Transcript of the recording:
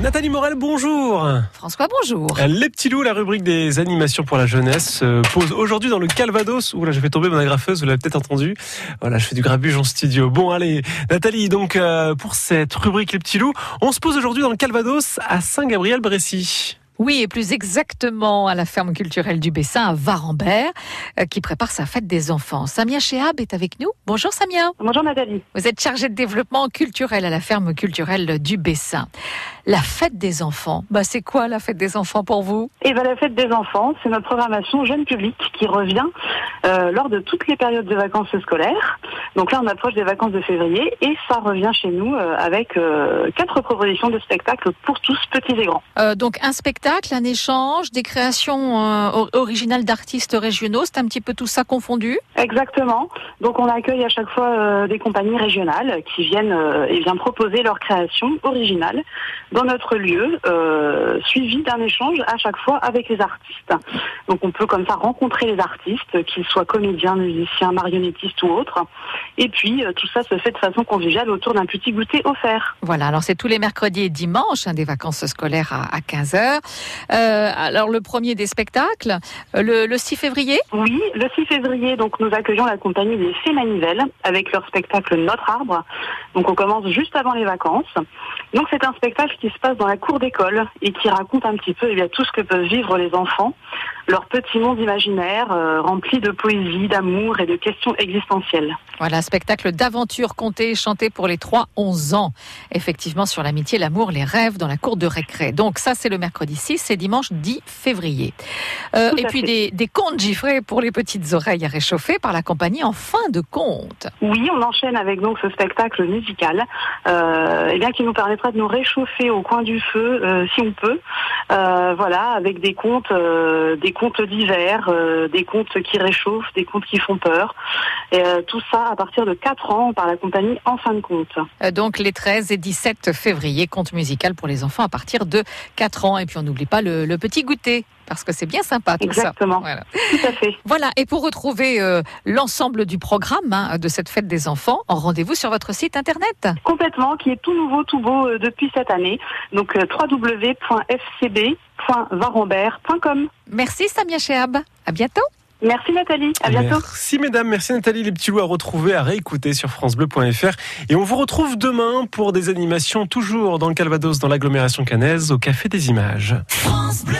Nathalie Morel, bonjour. François, bonjour. Les petits loups, la rubrique des animations pour la jeunesse, euh, pose aujourd'hui dans le Calvados. Ouh là, je vais tomber mon agrafeuse, vous l'avez peut-être entendu. Voilà, je fais du grabuge en studio. Bon, allez, Nathalie, donc euh, pour cette rubrique Les petits loups, on se pose aujourd'hui dans le Calvados à Saint-Gabriel-Brécy. Oui, et plus exactement à la ferme culturelle du Bessin à Varambert, euh, qui prépare sa fête des enfants. Samia Chehab est avec nous. Bonjour Samia. Bonjour Nathalie. Vous êtes chargée de développement culturel à la ferme culturelle du Bessin. La fête des enfants, bah c'est quoi la fête des enfants pour vous? Et ben la fête des enfants, c'est notre programmation jeune public qui revient euh, lors de toutes les périodes de vacances scolaires. Donc là, on approche des vacances de février et ça revient chez nous euh, avec euh, quatre propositions de spectacles pour tous, petits et grands. Euh, donc un spectacle, un échange, des créations euh, or- originales d'artistes régionaux, c'est un petit peu tout ça confondu? Exactement. Donc on accueille à chaque fois euh, des compagnies régionales qui viennent euh, et viennent proposer leurs créations originales dans notre lieu, euh, suivi d'un échange à chaque fois avec les artistes. Donc on peut comme ça rencontrer les artistes, qu'ils soient comédiens, musiciens, marionnettistes ou autres. Et puis euh, tout ça se fait de façon conviviale autour d'un petit goûter offert. Voilà, alors c'est tous les mercredis et dimanches, hein, des vacances scolaires à, à 15h. alors le premier des spectacles, euh, le, le 6 février? Oui, le 6 février, donc nous accueillons la compagnie des Fées Manivelles avec leur spectacle Notre Arbre. Donc on commence juste avant les vacances. Donc c'est un spectacle qui se passe dans la cour d'école et qui raconte un petit peu eh bien, tout ce que peuvent vivre les enfants, leur petit monde imaginaire euh, rempli de poésie, d'amour et de questions existentielles. Voilà, spectacle d'aventure compté et chanté pour les 3-11 ans. Effectivement, sur l'amitié, l'amour, les rêves dans la cour de récré. Donc ça, c'est le mercredi 6 et dimanche 10 février. Euh, et puis des, des contes giffrés pour les petites oreilles à réchauffer par la compagnie en fin de compte. Oui, on enchaîne avec donc ce spectacle musical, euh, eh bien qui nous permettra de nous réchauffer au coin du feu, si on peut. Euh, voilà, avec des contes, euh, des contes d'hiver, euh, des contes qui réchauffent, des contes qui font peur. Et tout ça à partir de 4 ans par la compagnie En fin de compte. Donc les 13 et 17 février, conte musical pour les enfants à partir de 4 ans. Et puis on n'oublie pas le petit goûter, parce que c'est bien sympa tout ça. Exactement, Voilà. tout à fait. Voilà, et pour retrouver euh, l'ensemble du programme hein, de cette fête des enfants, en rendez-vous sur votre site internet. Complètement, qui est tout nouveau, tout beau euh, depuis cette année. Donc euh, www.fcb.varambert.com. Merci Samia Chehab. À bientôt. Merci Nathalie, à bientôt. Merci mesdames, merci Nathalie. Les petits loups à retrouver, à réécouter sur francebleu.fr. Et on vous retrouve demain pour des animations toujours dans le Calvados, dans l'agglomération canaise, au Café des Images. France Bleu.